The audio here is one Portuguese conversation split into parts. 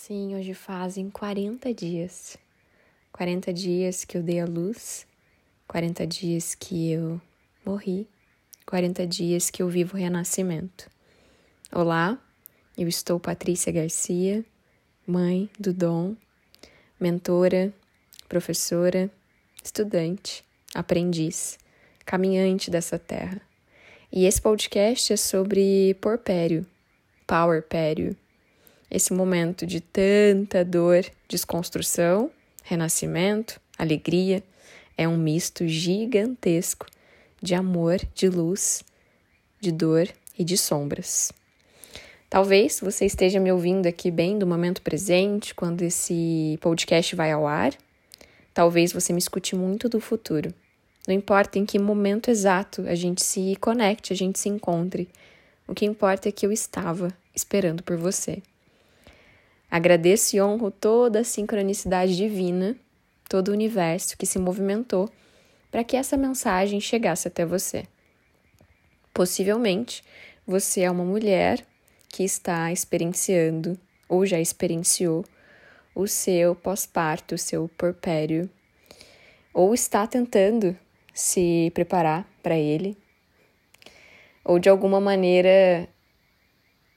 Sim, hoje fazem 40 dias. 40 dias que eu dei a luz, 40 dias que eu morri, 40 dias que eu vivo o renascimento. Olá, eu estou Patrícia Garcia, mãe do Dom, mentora, professora, estudante, aprendiz, caminhante dessa terra. E esse podcast é sobre porpério, powerpério esse momento de tanta dor, desconstrução, renascimento, alegria, é um misto gigantesco de amor, de luz, de dor e de sombras. Talvez você esteja me ouvindo aqui bem do momento presente, quando esse podcast vai ao ar. Talvez você me escute muito do futuro. Não importa em que momento exato a gente se conecte, a gente se encontre. O que importa é que eu estava esperando por você. Agradeço e honro toda a sincronicidade divina, todo o universo que se movimentou para que essa mensagem chegasse até você. Possivelmente, você é uma mulher que está experienciando ou já experienciou o seu pós-parto, o seu porpério, ou está tentando se preparar para ele, ou de alguma maneira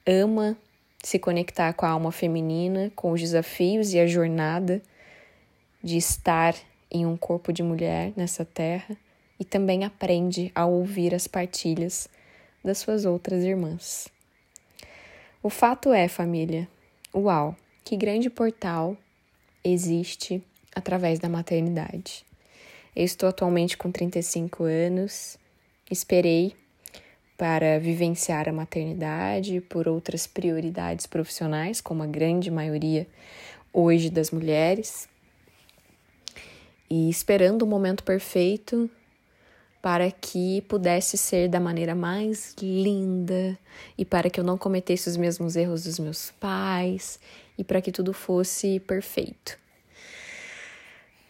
ama se conectar com a alma feminina, com os desafios e a jornada de estar em um corpo de mulher nessa terra e também aprende a ouvir as partilhas das suas outras irmãs. O fato é, família, uau, que grande portal existe através da maternidade. Eu estou atualmente com 35 anos, esperei para vivenciar a maternidade por outras prioridades profissionais, como a grande maioria hoje das mulheres, e esperando o momento perfeito para que pudesse ser da maneira mais linda e para que eu não cometesse os mesmos erros dos meus pais e para que tudo fosse perfeito.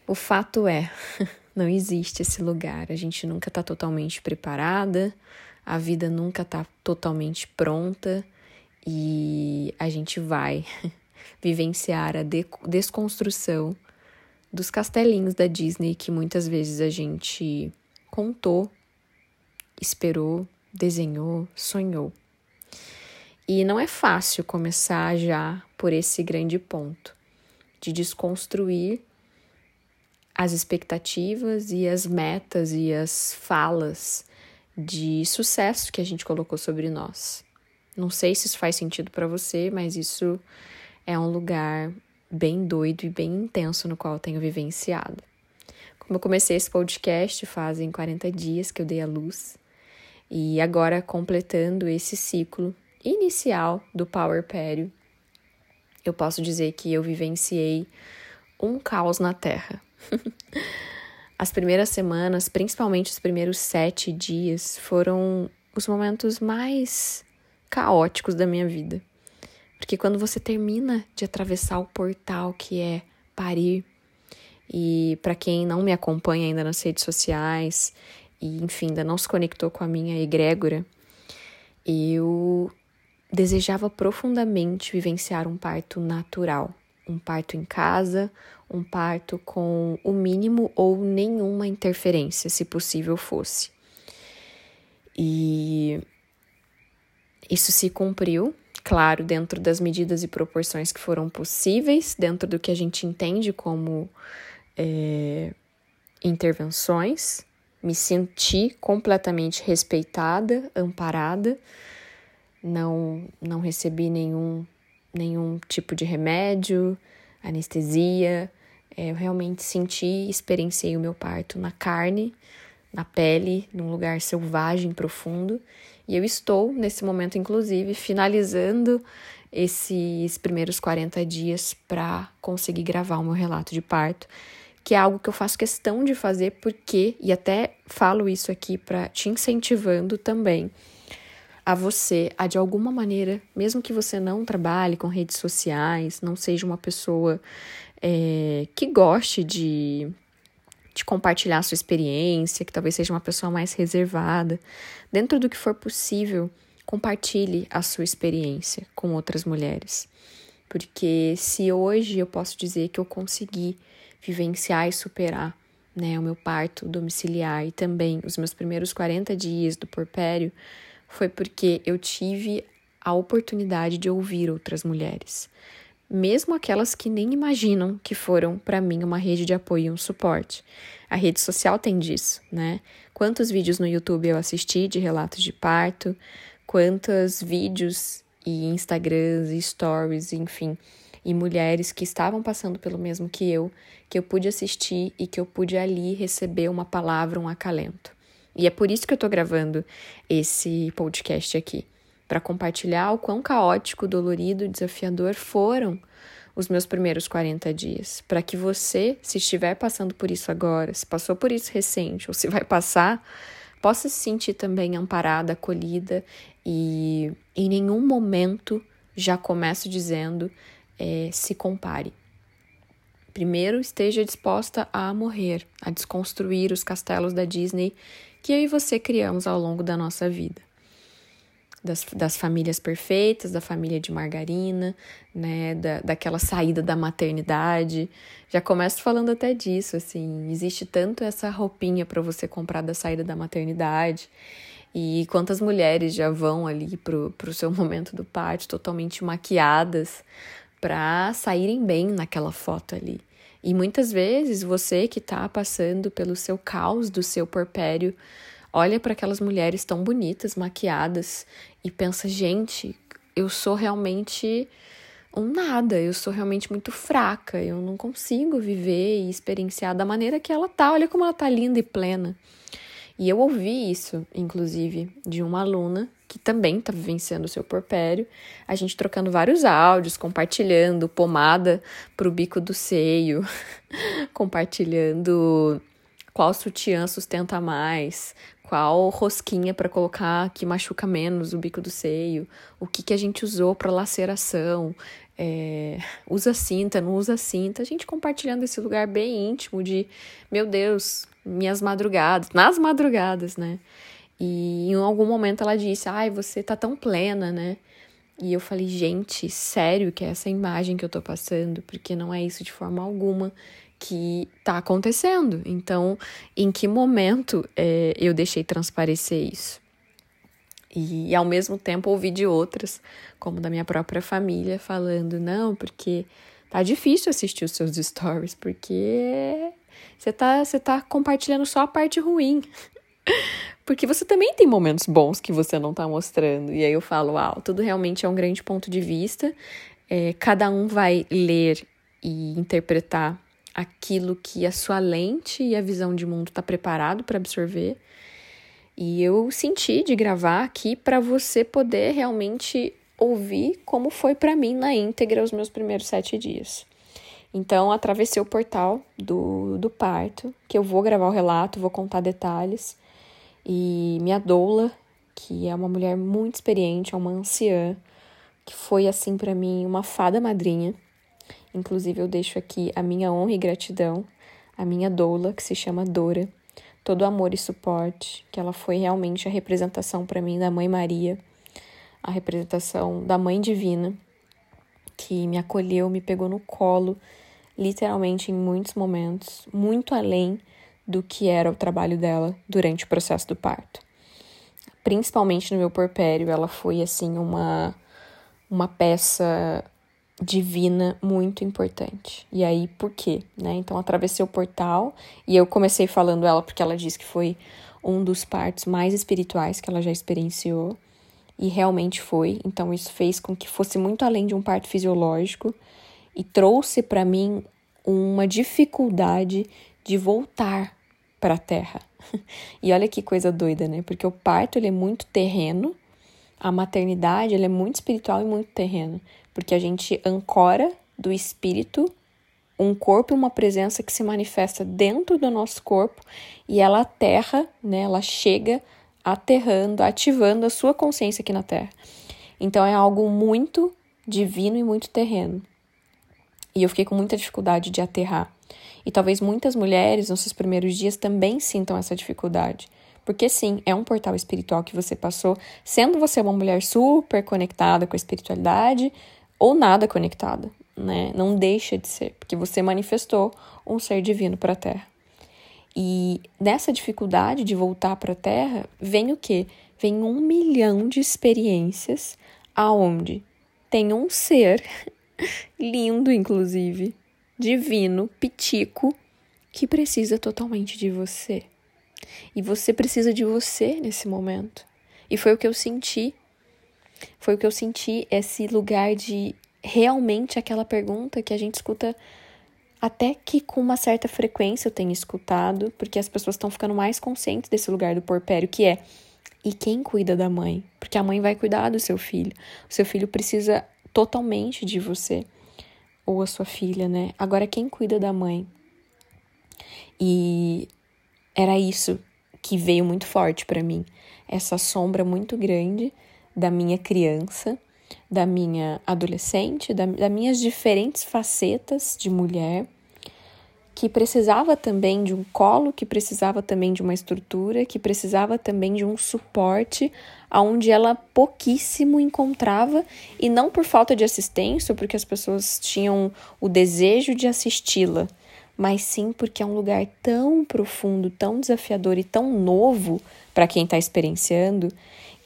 O fato é, não existe esse lugar, a gente nunca está totalmente preparada, a vida nunca está totalmente pronta e a gente vai vivenciar a de desconstrução dos castelinhos da Disney que muitas vezes a gente contou, esperou, desenhou, sonhou. E não é fácil começar já por esse grande ponto de desconstruir as expectativas e as metas e as falas de sucesso que a gente colocou sobre nós. Não sei se isso faz sentido para você, mas isso é um lugar bem doido e bem intenso no qual eu tenho vivenciado. Como eu comecei esse podcast fazem 40 dias que eu dei a luz, e agora completando esse ciclo inicial do Power Pério, eu posso dizer que eu vivenciei um caos na Terra. As primeiras semanas, principalmente os primeiros sete dias, foram os momentos mais caóticos da minha vida. Porque quando você termina de atravessar o portal que é parir, e para quem não me acompanha ainda nas redes sociais, e enfim, ainda não se conectou com a minha egrégora, eu desejava profundamente vivenciar um parto natural, um parto em casa, um parto com o mínimo ou nenhuma interferência, se possível fosse. E isso se cumpriu, claro, dentro das medidas e proporções que foram possíveis, dentro do que a gente entende como é, intervenções. Me senti completamente respeitada, amparada, não, não recebi nenhum, nenhum tipo de remédio, anestesia, é, eu realmente senti e experienciei o meu parto na carne, na pele, num lugar selvagem, profundo. E eu estou, nesse momento, inclusive, finalizando esses primeiros 40 dias para conseguir gravar o meu relato de parto, que é algo que eu faço questão de fazer porque, e até falo isso aqui para te incentivando também a você a de alguma maneira, mesmo que você não trabalhe com redes sociais, não seja uma pessoa é, que goste de, de compartilhar a sua experiência, que talvez seja uma pessoa mais reservada, dentro do que for possível, compartilhe a sua experiência com outras mulheres. Porque se hoje eu posso dizer que eu consegui vivenciar e superar né, o meu parto domiciliar e também os meus primeiros 40 dias do porpério, foi porque eu tive a oportunidade de ouvir outras mulheres, mesmo aquelas que nem imaginam que foram para mim uma rede de apoio e um suporte. A rede social tem disso, né? Quantos vídeos no YouTube eu assisti de relatos de parto, quantos vídeos e Instagrams e stories, enfim, e mulheres que estavam passando pelo mesmo que eu, que eu pude assistir e que eu pude ali receber uma palavra, um acalento. E é por isso que eu tô gravando esse podcast aqui, para compartilhar o quão caótico, dolorido, desafiador foram os meus primeiros 40 dias, para que você, se estiver passando por isso agora, se passou por isso recente ou se vai passar, possa se sentir também amparada, acolhida e em nenhum momento já começo dizendo é, se compare. Primeiro, esteja disposta a morrer, a desconstruir os castelos da Disney que eu e você criamos ao longo da nossa vida. Das, das famílias perfeitas, da família de margarina, né, da, daquela saída da maternidade. Já começo falando até disso, assim, existe tanto essa roupinha para você comprar da saída da maternidade. E quantas mulheres já vão ali pro, pro seu momento do parto totalmente maquiadas para saírem bem naquela foto ali. E muitas vezes você que está passando pelo seu caos do seu porpério, olha para aquelas mulheres tão bonitas, maquiadas e pensa: gente, eu sou realmente um nada, eu sou realmente muito fraca, eu não consigo viver e experienciar da maneira que ela tá. Olha como ela tá linda e plena. E eu ouvi isso, inclusive, de uma aluna que também está vivenciando o seu porpério, a gente trocando vários áudios, compartilhando pomada para o bico do seio, compartilhando qual sutiã sustenta mais, qual rosquinha para colocar que machuca menos o bico do seio, o que, que a gente usou para laceração, é, usa cinta, não usa cinta, a gente compartilhando esse lugar bem íntimo de, meu Deus, minhas madrugadas, nas madrugadas, né? E em algum momento ela disse: Ai, você tá tão plena, né? E eu falei: Gente, sério que é essa imagem que eu tô passando? Porque não é isso de forma alguma que tá acontecendo. Então, em que momento é, eu deixei transparecer isso? E, e ao mesmo tempo ouvi de outras, como da minha própria família, falando: Não, porque tá difícil assistir os seus stories, porque você tá, você tá compartilhando só a parte ruim. Porque você também tem momentos bons que você não tá mostrando. E aí eu falo, uau, tudo realmente é um grande ponto de vista. É, cada um vai ler e interpretar aquilo que a sua lente e a visão de mundo está preparado para absorver. E eu senti de gravar aqui para você poder realmente ouvir como foi para mim na íntegra os meus primeiros sete dias. Então, atravessei o portal do, do parto, que eu vou gravar o relato, vou contar detalhes. E minha doula, que é uma mulher muito experiente, é uma anciã, que foi assim para mim uma fada madrinha. Inclusive eu deixo aqui a minha honra e gratidão à minha doula, que se chama Dora. Todo amor e suporte, que ela foi realmente a representação para mim da Mãe Maria, a representação da Mãe Divina, que me acolheu, me pegou no colo, literalmente em muitos momentos, muito além do que era o trabalho dela durante o processo do parto. Principalmente no meu porpério, ela foi assim uma uma peça divina muito importante. E aí, por quê? Né? Então, atravessei o portal e eu comecei falando ela porque ela disse que foi um dos partos mais espirituais que ela já experienciou. E realmente foi. Então, isso fez com que fosse muito além de um parto fisiológico e trouxe para mim uma dificuldade de voltar para a terra. E olha que coisa doida, né? Porque o parto ele é muito terreno, a maternidade ele é muito espiritual e muito terreno, porque a gente ancora do espírito um corpo e uma presença que se manifesta dentro do nosso corpo e ela aterra, né? Ela chega aterrando, ativando a sua consciência aqui na Terra. Então é algo muito divino e muito terreno. E eu fiquei com muita dificuldade de aterrar. E talvez muitas mulheres nos seus primeiros dias também sintam essa dificuldade. Porque sim, é um portal espiritual que você passou, sendo você uma mulher super conectada com a espiritualidade ou nada conectada, né? Não deixa de ser, porque você manifestou um ser divino para a Terra. E nessa dificuldade de voltar para a Terra, vem o quê? Vem um milhão de experiências aonde tem um ser lindo, inclusive, divino, pitico, que precisa totalmente de você. E você precisa de você nesse momento. E foi o que eu senti. Foi o que eu senti esse lugar de realmente aquela pergunta que a gente escuta até que com uma certa frequência eu tenho escutado, porque as pessoas estão ficando mais conscientes desse lugar do porpério, que é e quem cuida da mãe? Porque a mãe vai cuidar do seu filho. O seu filho precisa totalmente de você ou a sua filha, né? Agora quem cuida da mãe? E era isso que veio muito forte para mim, essa sombra muito grande da minha criança, da minha adolescente, da, das minhas diferentes facetas de mulher, que precisava também de um colo, que precisava também de uma estrutura, que precisava também de um suporte, aonde ela pouquíssimo encontrava e não por falta de assistência, porque as pessoas tinham o desejo de assisti-la, mas sim porque é um lugar tão profundo, tão desafiador e tão novo para quem está experienciando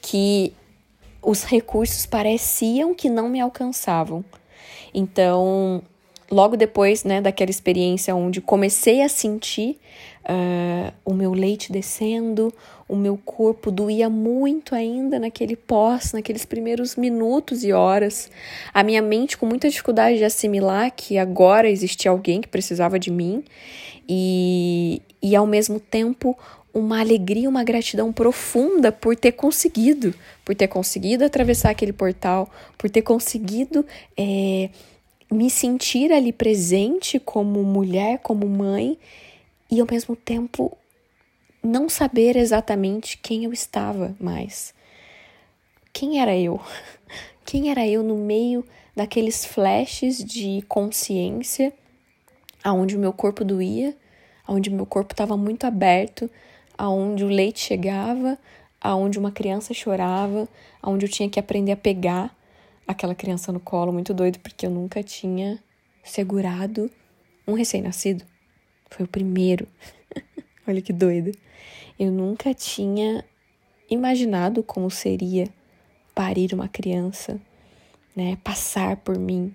que os recursos pareciam que não me alcançavam. Então, logo depois né, daquela experiência onde comecei a sentir uh, o meu leite descendo, o meu corpo doía muito ainda naquele pós, naqueles primeiros minutos e horas. A minha mente com muita dificuldade de assimilar que agora existia alguém que precisava de mim e, e ao mesmo tempo uma alegria, uma gratidão profunda por ter conseguido, por ter conseguido atravessar aquele portal, por ter conseguido é, me sentir ali presente como mulher, como mãe e ao mesmo tempo não saber exatamente quem eu estava mais. Quem era eu? Quem era eu no meio daqueles flashes de consciência aonde o meu corpo doía, aonde o meu corpo estava muito aberto, aonde o leite chegava, aonde uma criança chorava, aonde eu tinha que aprender a pegar aquela criança no colo, muito doido porque eu nunca tinha segurado um recém-nascido. Foi o primeiro. Olha que doido. Eu nunca tinha imaginado como seria parir uma criança, né? Passar por mim.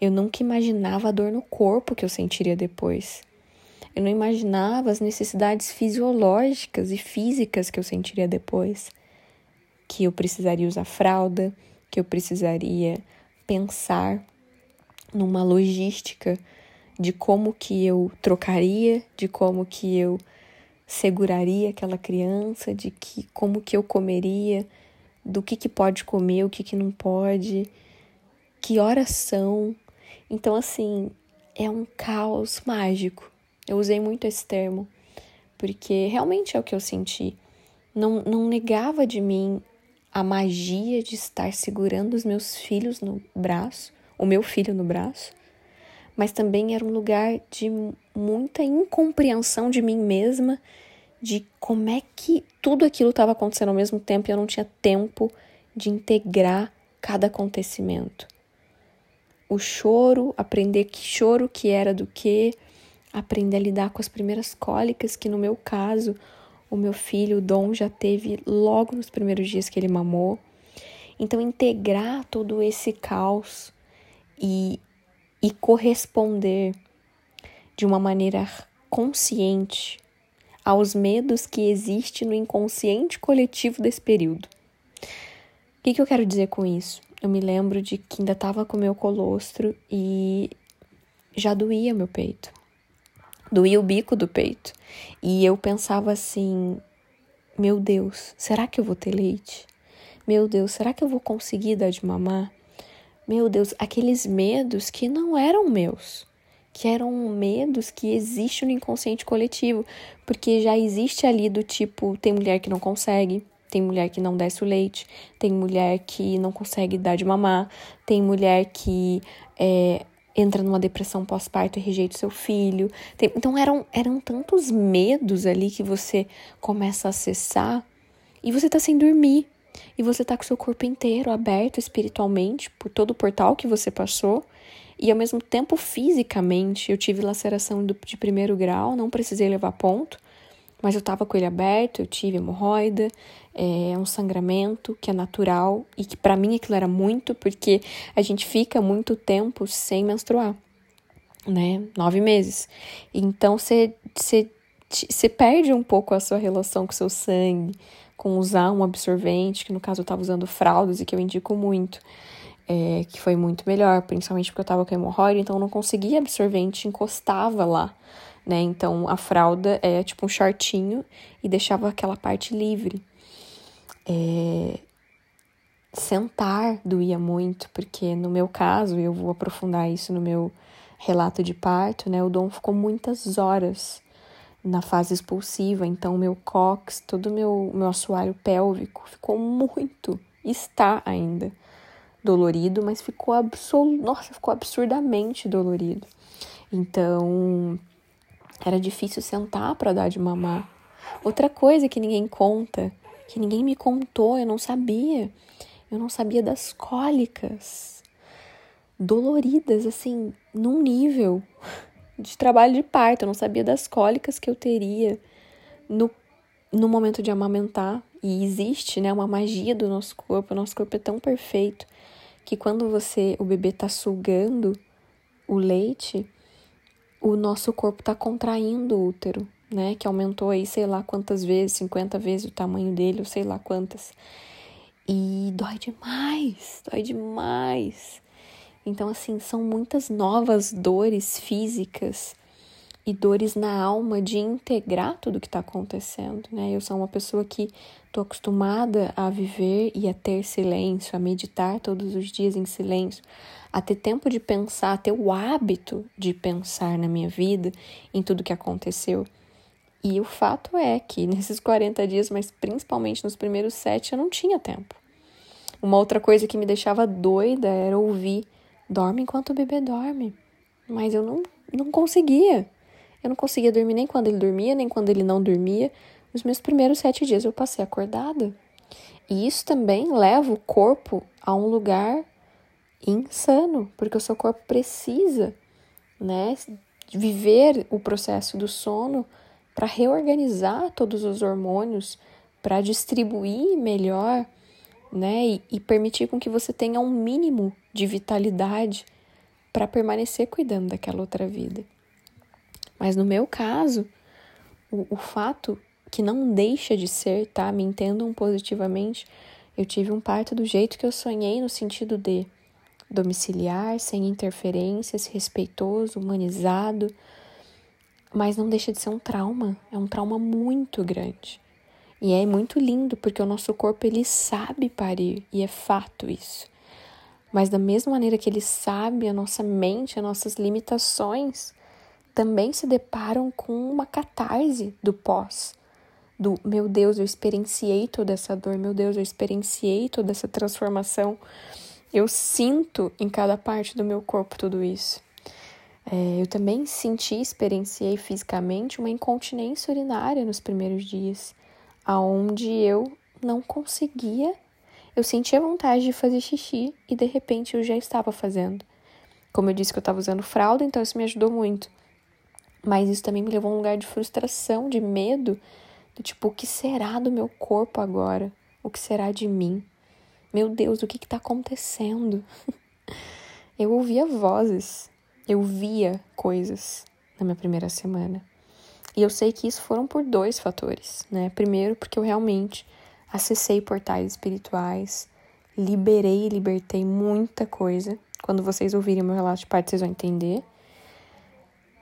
Eu nunca imaginava a dor no corpo que eu sentiria depois. Eu não imaginava as necessidades fisiológicas e físicas que eu sentiria depois. Que eu precisaria usar fralda, que eu precisaria pensar numa logística de como que eu trocaria, de como que eu seguraria aquela criança, de que como que eu comeria, do que que pode comer, o que que não pode, que horas são. Então assim, é um caos mágico. Eu usei muito esse termo porque realmente é o que eu senti. Não, não negava de mim a magia de estar segurando os meus filhos no braço, o meu filho no braço, mas também era um lugar de muita incompreensão de mim mesma, de como é que tudo aquilo estava acontecendo ao mesmo tempo e eu não tinha tempo de integrar cada acontecimento. O choro, aprender que choro que era do que, aprender a lidar com as primeiras cólicas, que no meu caso, o meu filho, o Dom, já teve logo nos primeiros dias que ele mamou. Então, integrar todo esse caos e e corresponder de uma maneira consciente aos medos que existem no inconsciente coletivo desse período. O que, que eu quero dizer com isso? Eu me lembro de que ainda estava com meu colostro e já doía meu peito. Doía o bico do peito. E eu pensava assim: meu Deus, será que eu vou ter leite? Meu Deus, será que eu vou conseguir dar de mamar? meu Deus, aqueles medos que não eram meus, que eram medos que existem no inconsciente coletivo, porque já existe ali do tipo, tem mulher que não consegue, tem mulher que não desce o leite, tem mulher que não consegue dar de mamar, tem mulher que é, entra numa depressão pós-parto e rejeita o seu filho. Tem, então eram, eram tantos medos ali que você começa a acessar e você tá sem dormir. e você tá com seu corpo inteiro aberto espiritualmente por todo o portal que você passou e ao mesmo tempo fisicamente eu tive laceração de primeiro grau, não precisei levar ponto, mas eu tava com ele aberto, eu tive hemorroida, é um sangramento que é natural e que para mim aquilo era muito porque a gente fica muito tempo sem menstruar, né? Nove meses. Então você você perde um pouco a sua relação com o seu sangue, com usar um absorvente, que no caso eu estava usando fraldas e que eu indico muito, é, que foi muito melhor, principalmente porque eu estava com hemorroida, então eu não conseguia absorvente, encostava lá, né? Então a fralda é tipo um shortinho e deixava aquela parte livre. É... Sentar doía muito, porque no meu caso, eu vou aprofundar isso no meu relato de parto, né? O Dom ficou muitas horas na fase expulsiva, então meu cox, todo meu, meu assoalho pélvico ficou muito, está ainda dolorido, mas ficou absol... Nossa, ficou absurdamente dolorido. Então, era difícil sentar para dar de mamar. Outra coisa que ninguém conta, que ninguém me contou, eu não sabia. Eu não sabia das cólicas doloridas assim, num nível de trabalho de parto, eu não sabia das cólicas que eu teria no, no momento de amamentar. E existe, né, uma magia do nosso corpo. O nosso corpo é tão perfeito que quando você, o bebê tá sugando o leite, o nosso corpo tá contraindo o útero, né, que aumentou aí sei lá quantas vezes, 50 vezes o tamanho dele, ou sei lá quantas. E dói demais, dói demais. Então, assim, são muitas novas dores físicas e dores na alma de integrar tudo que está acontecendo, né? Eu sou uma pessoa que estou acostumada a viver e a ter silêncio, a meditar todos os dias em silêncio, a ter tempo de pensar, a ter o hábito de pensar na minha vida, em tudo que aconteceu. E o fato é que nesses 40 dias, mas principalmente nos primeiros sete, eu não tinha tempo. Uma outra coisa que me deixava doida era ouvir dorme enquanto o bebê dorme. Mas eu não, não conseguia. Eu não conseguia dormir nem quando ele dormia, nem quando ele não dormia. Os meus primeiros sete dias eu passei acordada. E isso também leva o corpo a um lugar insano, porque o seu corpo precisa, né, viver o processo do sono para reorganizar todos os hormônios, para distribuir melhor né? E, e permitir com que você tenha um mínimo de vitalidade para permanecer cuidando daquela outra vida. Mas no meu caso, o, o fato que não deixa de ser, tá? Me entendam positivamente, eu tive um parto do jeito que eu sonhei, no sentido de domiciliar, sem interferências, respeitoso, humanizado, mas não deixa de ser um trauma, é um trauma muito grande. E é muito lindo porque o nosso corpo ele sabe parir e é fato isso. Mas da mesma maneira que ele sabe, a nossa mente, as nossas limitações também se deparam com uma catarse do pós. Do meu Deus, eu experienciei toda essa dor, meu Deus, eu experienciei toda essa transformação. Eu sinto em cada parte do meu corpo tudo isso. É, eu também senti, experienciei fisicamente uma incontinência urinária nos primeiros dias aonde eu não conseguia, eu sentia vontade de fazer xixi e de repente eu já estava fazendo. Como eu disse que eu estava usando fralda, então isso me ajudou muito. Mas isso também me levou a um lugar de frustração, de medo, do tipo, o que será do meu corpo agora? O que será de mim? Meu Deus, o que está acontecendo? eu ouvia vozes, eu via coisas na minha primeira semana. E eu sei que isso foram por dois fatores, né? Primeiro, porque eu realmente acessei portais espirituais, liberei e libertei muita coisa. Quando vocês ouvirem meu relato de parte, vocês vão entender.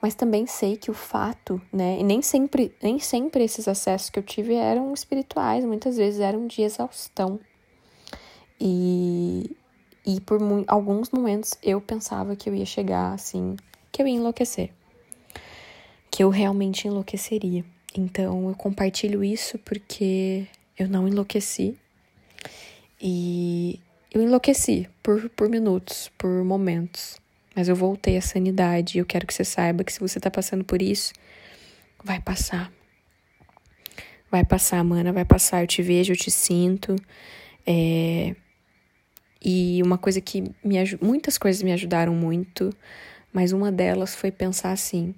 Mas também sei que o fato, né? E nem sempre, nem sempre esses acessos que eu tive eram espirituais, muitas vezes eram de exaustão. E, e por alguns momentos eu pensava que eu ia chegar assim, que eu ia enlouquecer que eu realmente enlouqueceria. Então eu compartilho isso porque eu não enlouqueci. E eu enlouqueci por, por minutos, por momentos. Mas eu voltei à sanidade e eu quero que você saiba que se você tá passando por isso, vai passar. Vai passar, mana, vai passar. Eu te vejo, eu te sinto. É, e uma coisa que me muitas coisas me ajudaram muito, mas uma delas foi pensar assim: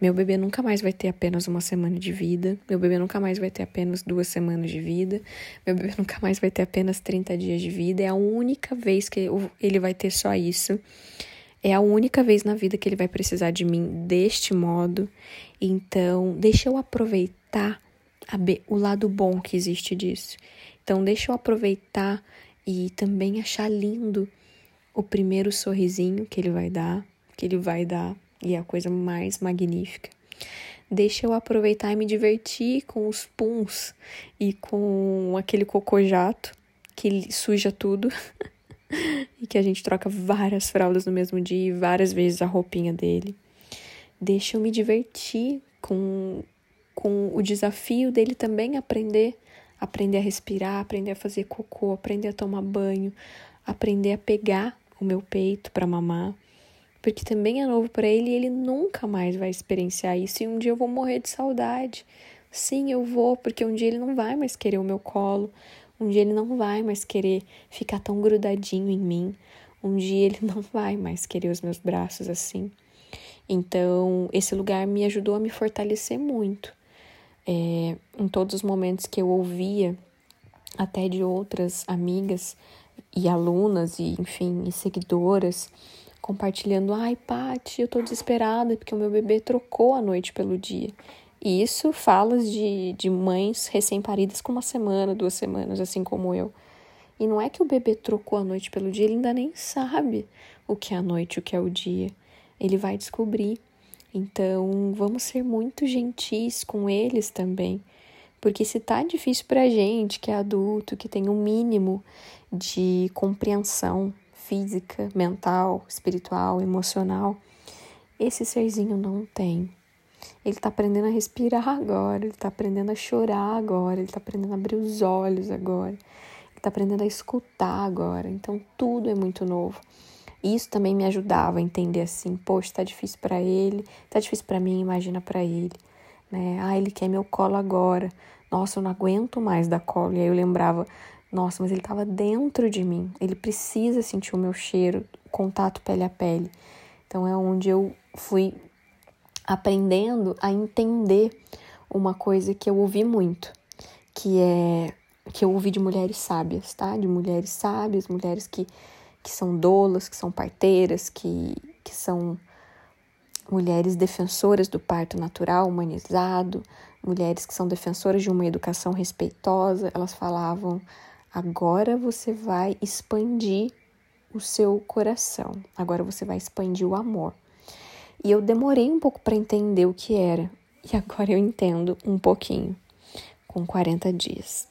meu bebê nunca mais vai ter apenas uma semana de vida, meu bebê nunca mais vai ter apenas duas semanas de vida, meu bebê nunca mais vai ter apenas 30 dias de vida, é a única vez que ele vai ter só isso. É a única vez na vida que ele vai precisar de mim deste modo. Então, deixa eu aproveitar o lado bom que existe disso. Então, deixa eu aproveitar e também achar lindo o primeiro sorrisinho que ele vai dar, que ele vai dar, e é a coisa mais magnífica. Deixa eu aproveitar e me divertir com os puns e com aquele cocô jato que suja tudo. e que a gente troca várias fraldas no mesmo dia e várias vezes a roupinha dele. Deixa eu me divertir com, com o desafio dele também aprender, aprender a respirar, aprender a fazer cocô, aprender a tomar banho, aprender a pegar o meu peito para mamar, porque também é novo para ele e ele nunca mais vai experienciar isso e um dia eu vou morrer de saudade. Sim, eu vou, porque um dia ele não vai mais querer o meu colo, um dia ele não vai mais querer ficar tão grudadinho em mim. Um dia ele não vai mais querer os meus braços assim. Então, esse lugar me ajudou a me fortalecer muito. É, em todos os momentos que eu ouvia, até de outras amigas e alunas, e enfim, e seguidoras, compartilhando: ai, Paty, eu tô desesperada porque o meu bebê trocou a noite pelo dia. E isso falas de, de mães recém-paridas com uma semana, duas semanas, assim como eu. E não é que o bebê trocou a noite pelo dia, ele ainda nem sabe o que é a noite, o que é o dia. Ele vai descobrir. Então, vamos ser muito gentis com eles também. Porque se tá difícil pra gente, que é adulto, que tem um mínimo de compreensão física, mental, espiritual, emocional, esse serzinho não tem. Ele está aprendendo a respirar agora, ele está aprendendo a chorar agora, ele está aprendendo a abrir os olhos agora, ele está aprendendo a escutar agora. Então tudo é muito novo. Isso também me ajudava a entender assim, poxa, está difícil para ele, está difícil para mim, imagina para ele, né? Ah, ele quer meu colo agora. Nossa, eu não aguento mais dar colo. E aí eu lembrava, nossa, mas ele estava dentro de mim. Ele precisa sentir o meu cheiro, contato pele a pele. Então é onde eu fui aprendendo a entender uma coisa que eu ouvi muito, que é que eu ouvi de mulheres sábias, tá? De mulheres sábias, mulheres que, que são dolas, que são parteiras, que, que são mulheres defensoras do parto natural humanizado, mulheres que são defensoras de uma educação respeitosa. Elas falavam: agora você vai expandir o seu coração, agora você vai expandir o amor. E eu demorei um pouco para entender o que era, e agora eu entendo um pouquinho, com 40 dias.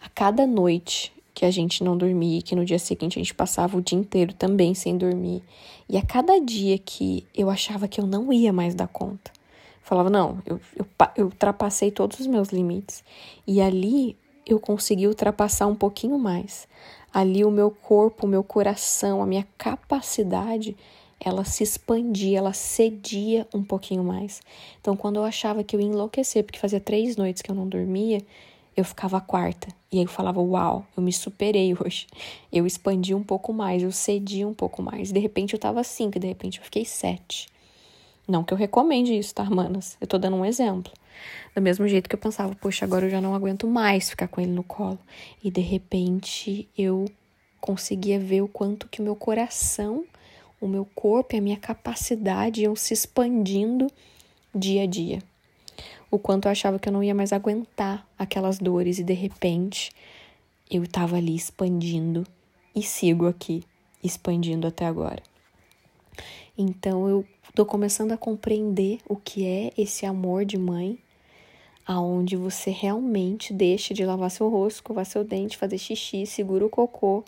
A cada noite que a gente não dormia, que no dia seguinte a gente passava o dia inteiro também sem dormir, e a cada dia que eu achava que eu não ia mais dar conta, falava, não, eu, eu, eu ultrapassei todos os meus limites. E ali eu consegui ultrapassar um pouquinho mais. Ali o meu corpo, o meu coração, a minha capacidade ela se expandia, ela cedia um pouquinho mais. Então, quando eu achava que eu ia enlouquecer, porque fazia três noites que eu não dormia, eu ficava a quarta. E aí eu falava, uau, eu me superei hoje. Eu expandi um pouco mais, eu cedi um pouco mais. De repente eu tava cinco, de repente eu fiquei sete. Não que eu recomende isso, tá, manas? Eu tô dando um exemplo. Do mesmo jeito que eu pensava, poxa, agora eu já não aguento mais ficar com ele no colo. E de repente eu conseguia ver o quanto que o meu coração o meu corpo e a minha capacidade iam se expandindo dia a dia. O quanto eu achava que eu não ia mais aguentar aquelas dores e de repente eu estava ali expandindo e sigo aqui expandindo até agora. Então eu tô começando a compreender o que é esse amor de mãe, aonde você realmente deixa de lavar seu rosto, escovar seu dente, fazer xixi, segura o cocô,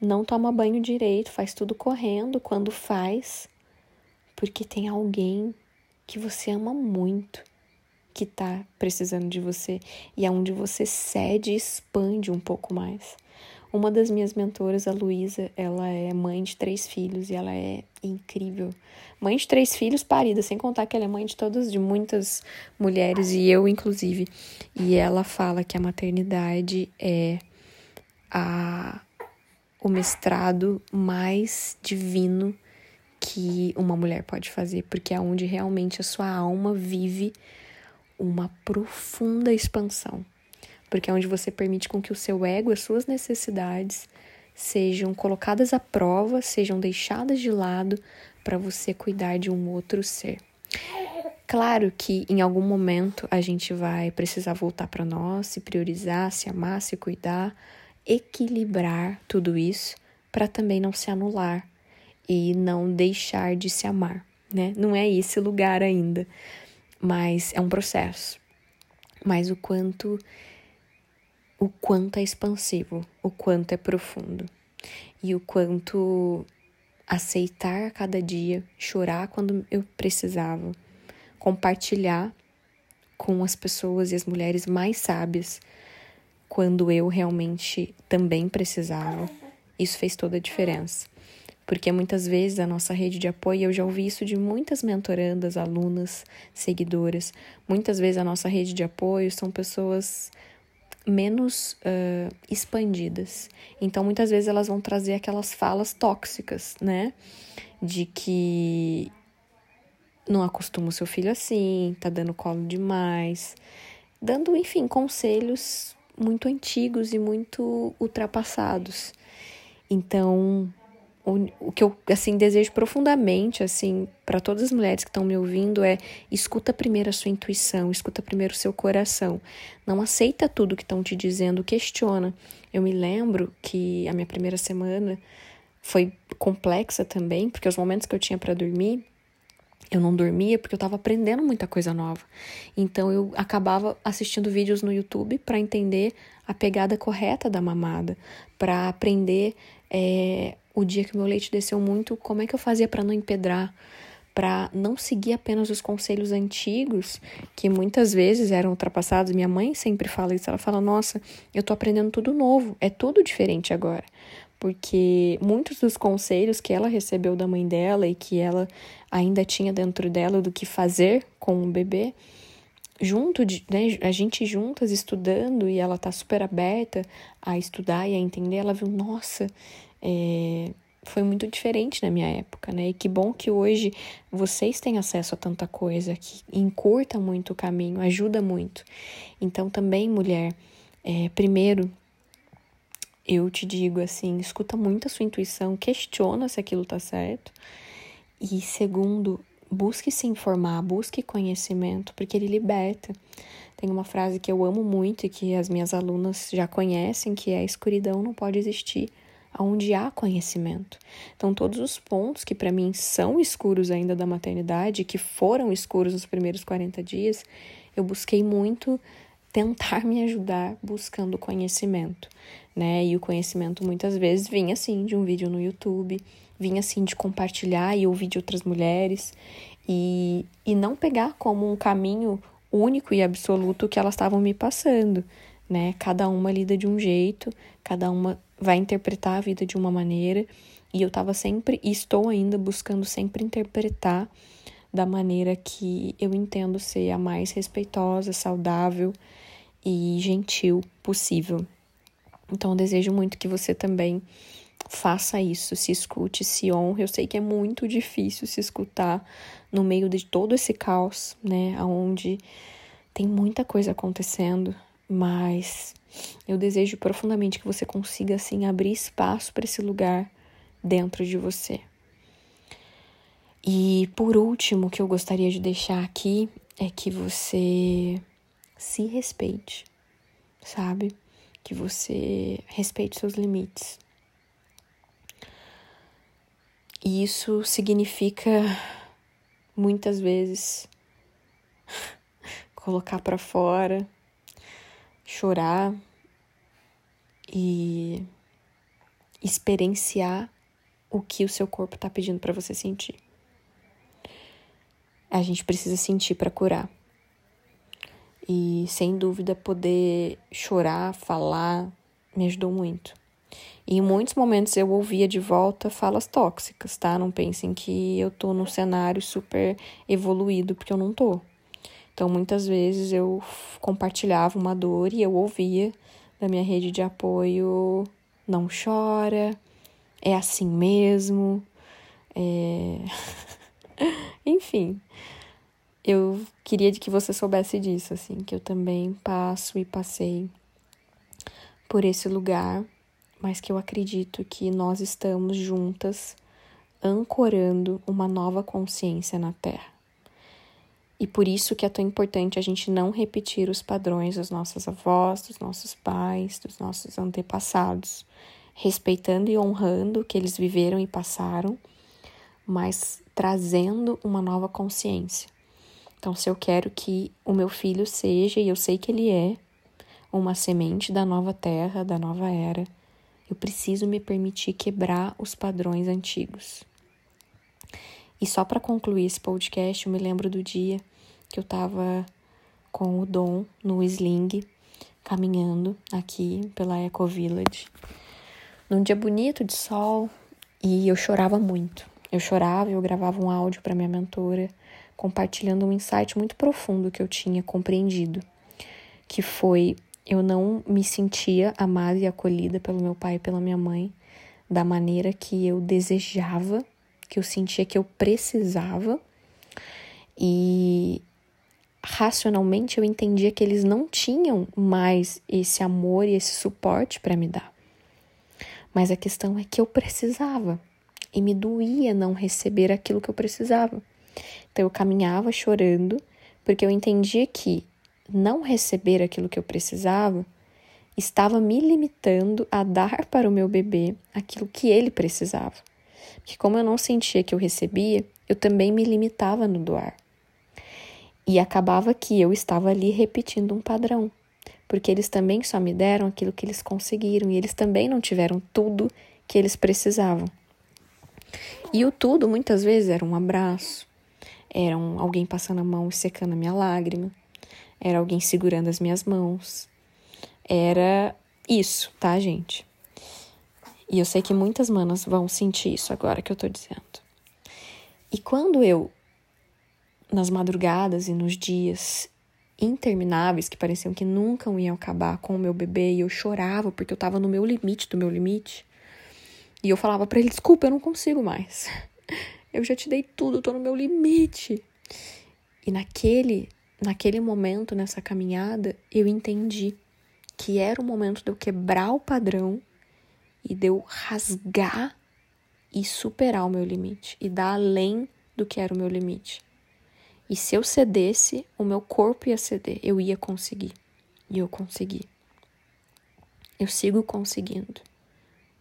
não toma banho direito, faz tudo correndo quando faz, porque tem alguém que você ama muito que tá precisando de você e é onde você cede e expande um pouco mais. Uma das minhas mentoras, a Luísa, ela é mãe de três filhos e ela é incrível. Mãe de três filhos parida, sem contar que ela é mãe de todas, de muitas mulheres e eu inclusive. E ela fala que a maternidade é a, o mestrado mais divino que uma mulher pode fazer, porque é onde realmente a sua alma vive uma profunda expansão. Porque é onde você permite com que o seu ego, as suas necessidades sejam colocadas à prova, sejam deixadas de lado para você cuidar de um outro ser. Claro que em algum momento a gente vai precisar voltar para nós, se priorizar, se amar, se cuidar, equilibrar tudo isso para também não se anular e não deixar de se amar, né? Não é esse lugar ainda, mas é um processo. Mas o quanto o quanto é expansivo, o quanto é profundo e o quanto aceitar cada dia, chorar quando eu precisava compartilhar com as pessoas e as mulheres mais sábias quando eu realmente também precisava. Isso fez toda a diferença. Porque muitas vezes a nossa rede de apoio, eu já ouvi isso de muitas mentorandas, alunas, seguidoras, muitas vezes a nossa rede de apoio são pessoas menos uh, expandidas. Então, muitas vezes elas vão trazer aquelas falas tóxicas, né? De que não acostuma o seu filho assim, tá dando colo demais, dando, enfim, conselhos muito antigos e muito ultrapassados. Então, o, que eu assim desejo profundamente assim para todas as mulheres que estão me ouvindo é escuta primeiro a sua intuição, escuta primeiro o seu coração. Não aceita tudo que estão te dizendo, questiona. Eu me lembro que a minha primeira semana foi complexa também, porque os momentos que eu tinha para dormir eu não dormia porque eu estava aprendendo muita coisa nova. Então eu acabava assistindo vídeos no YouTube para entender a pegada correta da mamada, para aprender é, o dia que meu leite desceu muito, como é que eu fazia para não empedrar, para não seguir apenas os conselhos antigos, que muitas vezes eram ultrapassados. Minha mãe sempre fala isso, ela fala: "Nossa, eu tô aprendendo tudo novo, é tudo diferente agora" porque muitos dos conselhos que ela recebeu da mãe dela e que ela ainda tinha dentro dela do que fazer com o bebê, junto de, né, a gente juntas estudando e ela tá super aberta a estudar e a entender, ela viu, nossa, é, foi muito diferente na minha época, né? E que bom que hoje vocês têm acesso a tanta coisa que encurta muito o caminho, ajuda muito. Então também, mulher, é, primeiro eu te digo assim, escuta muito a sua intuição, questiona se aquilo tá certo. E segundo, busque se informar, busque conhecimento, porque ele liberta. Tem uma frase que eu amo muito e que as minhas alunas já conhecem, que é a escuridão não pode existir onde há conhecimento. Então, todos os pontos que para mim são escuros ainda da maternidade, que foram escuros nos primeiros 40 dias, eu busquei muito tentar me ajudar buscando conhecimento, né? E o conhecimento muitas vezes vinha assim de um vídeo no YouTube, vinha assim de compartilhar e ouvir de outras mulheres e, e não pegar como um caminho único e absoluto que elas estavam me passando, né? Cada uma lida de um jeito, cada uma vai interpretar a vida de uma maneira, e eu estava sempre e estou ainda buscando sempre interpretar da maneira que eu entendo ser a mais respeitosa, saudável e gentil possível. Então, eu desejo muito que você também faça isso, se escute, se honre. Eu sei que é muito difícil se escutar no meio de todo esse caos, né? Onde tem muita coisa acontecendo, mas eu desejo profundamente que você consiga, assim, abrir espaço para esse lugar dentro de você. E por último, o que eu gostaria de deixar aqui é que você se respeite, sabe? Que você respeite seus limites. E isso significa muitas vezes colocar para fora, chorar e experienciar o que o seu corpo está pedindo para você sentir. A gente precisa sentir para curar. E sem dúvida poder chorar, falar, me ajudou muito. E em muitos momentos eu ouvia de volta falas tóxicas, tá? Não pensem que eu tô num cenário super evoluído, porque eu não tô. Então muitas vezes eu compartilhava uma dor e eu ouvia da minha rede de apoio não chora, é assim mesmo. É... Enfim, eu queria que você soubesse disso, assim, que eu também passo e passei por esse lugar, mas que eu acredito que nós estamos juntas ancorando uma nova consciência na Terra. E por isso que é tão importante a gente não repetir os padrões das nossas avós, dos nossos pais, dos nossos antepassados, respeitando e honrando o que eles viveram e passaram, mas trazendo uma nova consciência. Então, se eu quero que o meu filho seja, e eu sei que ele é, uma semente da nova terra, da nova era, eu preciso me permitir quebrar os padrões antigos. E só para concluir esse podcast, eu me lembro do dia que eu estava com o Dom no Sling, caminhando aqui pela Eco Village, num dia bonito de sol, e eu chorava muito. Eu chorava, eu gravava um áudio para minha mentora, compartilhando um insight muito profundo que eu tinha compreendido, que foi eu não me sentia amada e acolhida pelo meu pai e pela minha mãe da maneira que eu desejava, que eu sentia que eu precisava. E racionalmente eu entendia que eles não tinham mais esse amor e esse suporte para me dar. Mas a questão é que eu precisava e me doía não receber aquilo que eu precisava. Então eu caminhava chorando, porque eu entendia que não receber aquilo que eu precisava estava me limitando a dar para o meu bebê aquilo que ele precisava. Porque, como eu não sentia que eu recebia, eu também me limitava no doar. E acabava que eu estava ali repetindo um padrão, porque eles também só me deram aquilo que eles conseguiram e eles também não tiveram tudo que eles precisavam. E o tudo muitas vezes era um abraço, era um, alguém passando a mão e secando a minha lágrima, era alguém segurando as minhas mãos. Era isso, tá, gente? E eu sei que muitas manas vão sentir isso agora que eu tô dizendo. E quando eu, nas madrugadas e nos dias intermináveis que pareciam que nunca iam acabar com o meu bebê e eu chorava porque eu tava no meu limite do meu limite, e eu falava para ele: desculpa, eu não consigo mais. Eu já te dei tudo, tô no meu limite. E naquele naquele momento, nessa caminhada, eu entendi que era o momento de eu quebrar o padrão e de eu rasgar e superar o meu limite e dar além do que era o meu limite. E se eu cedesse, o meu corpo ia ceder, eu ia conseguir. E eu consegui. Eu sigo conseguindo.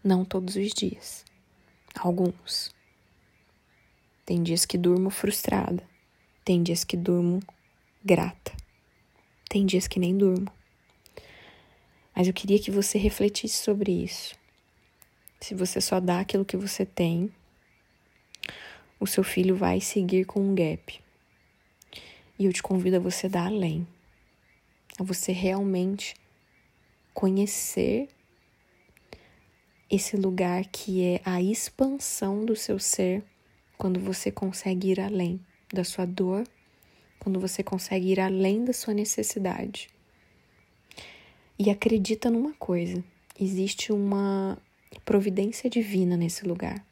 Não todos os dias. Alguns. Tem dias que durmo frustrada. Tem dias que durmo grata. Tem dias que nem durmo. Mas eu queria que você refletisse sobre isso. Se você só dá aquilo que você tem, o seu filho vai seguir com um gap. E eu te convido a você dar além. A você realmente conhecer esse lugar que é a expansão do seu ser quando você consegue ir além da sua dor quando você consegue ir além da sua necessidade. E acredita numa coisa: existe uma providência divina nesse lugar.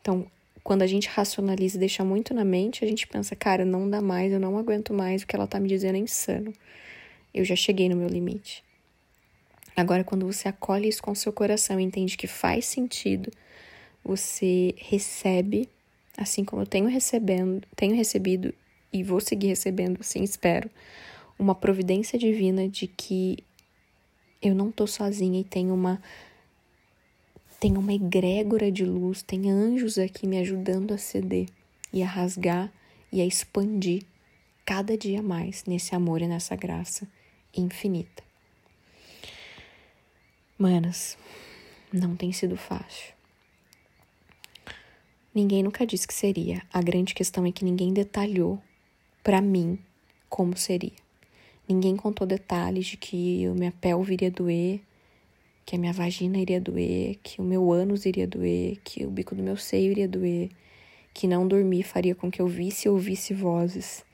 Então, quando a gente racionaliza e deixa muito na mente, a gente pensa, cara, não dá mais, eu não aguento mais, o que ela tá me dizendo é insano. Eu já cheguei no meu limite. Agora, quando você acolhe isso com seu coração e entende que faz sentido, você recebe, assim como eu tenho recebendo, tenho recebido e vou seguir recebendo, assim espero, uma providência divina de que eu não tô sozinha e tenho uma tem uma egrégora de luz, tem anjos aqui me ajudando a ceder e a rasgar e a expandir cada dia mais nesse amor e nessa graça infinita. Manas, não tem sido fácil. Ninguém nunca disse que seria. A grande questão é que ninguém detalhou para mim como seria. Ninguém contou detalhes de que o minha pelve iria doer, que a minha vagina iria doer, que o meu ânus iria doer, que o bico do meu seio iria doer, que não dormir faria com que eu visse e ouvisse vozes.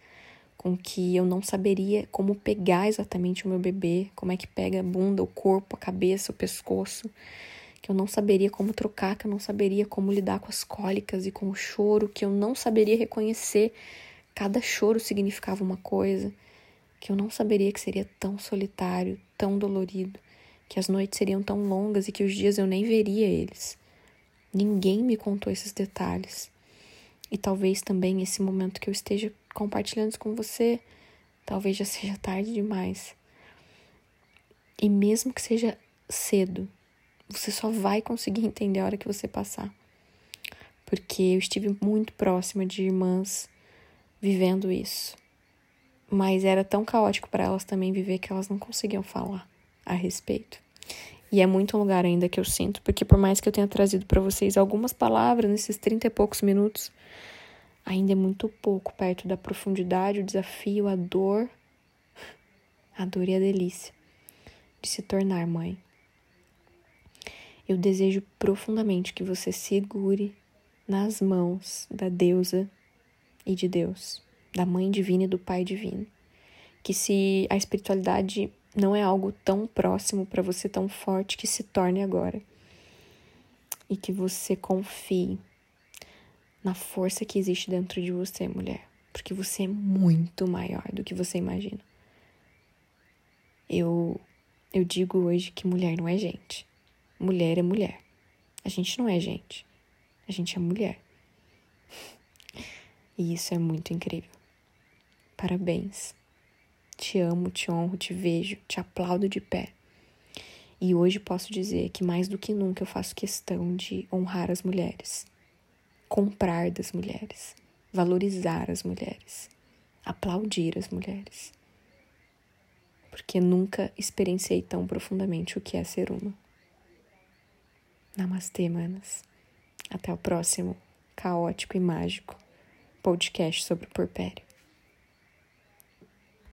Com que eu não saberia como pegar exatamente o meu bebê, como é que pega a bunda, o corpo, a cabeça, o pescoço, que eu não saberia como trocar, que eu não saberia como lidar com as cólicas e com o choro, que eu não saberia reconhecer cada choro significava uma coisa, que eu não saberia que seria tão solitário, tão dolorido, que as noites seriam tão longas e que os dias eu nem veria eles. Ninguém me contou esses detalhes. E talvez também esse momento que eu esteja compartilhando isso com você, talvez já seja tarde demais. E mesmo que seja cedo, você só vai conseguir entender a hora que você passar. Porque eu estive muito próxima de irmãs vivendo isso. Mas era tão caótico para elas também viver que elas não conseguiam falar a respeito. E é muito um lugar ainda que eu sinto, porque por mais que eu tenha trazido para vocês algumas palavras nesses trinta e poucos minutos, ainda é muito pouco perto da profundidade, o desafio, a dor, a dor e a delícia de se tornar mãe. Eu desejo profundamente que você segure nas mãos da deusa e de Deus, da Mãe Divina e do Pai Divino. Que se a espiritualidade não é algo tão próximo para você, tão forte, que se torne agora. E que você confie na força que existe dentro de você, mulher. Porque você é muito maior do que você imagina. Eu, eu digo hoje que mulher não é gente. Mulher é mulher. A gente não é gente. A gente é mulher. E isso é muito incrível. Parabéns. Te amo, te honro, te vejo, te aplaudo de pé. E hoje posso dizer que mais do que nunca eu faço questão de honrar as mulheres, comprar das mulheres, valorizar as mulheres, aplaudir as mulheres. Porque nunca experienciei tão profundamente o que é ser uma. Namastê, manas. Até o próximo caótico e mágico podcast sobre o porpério.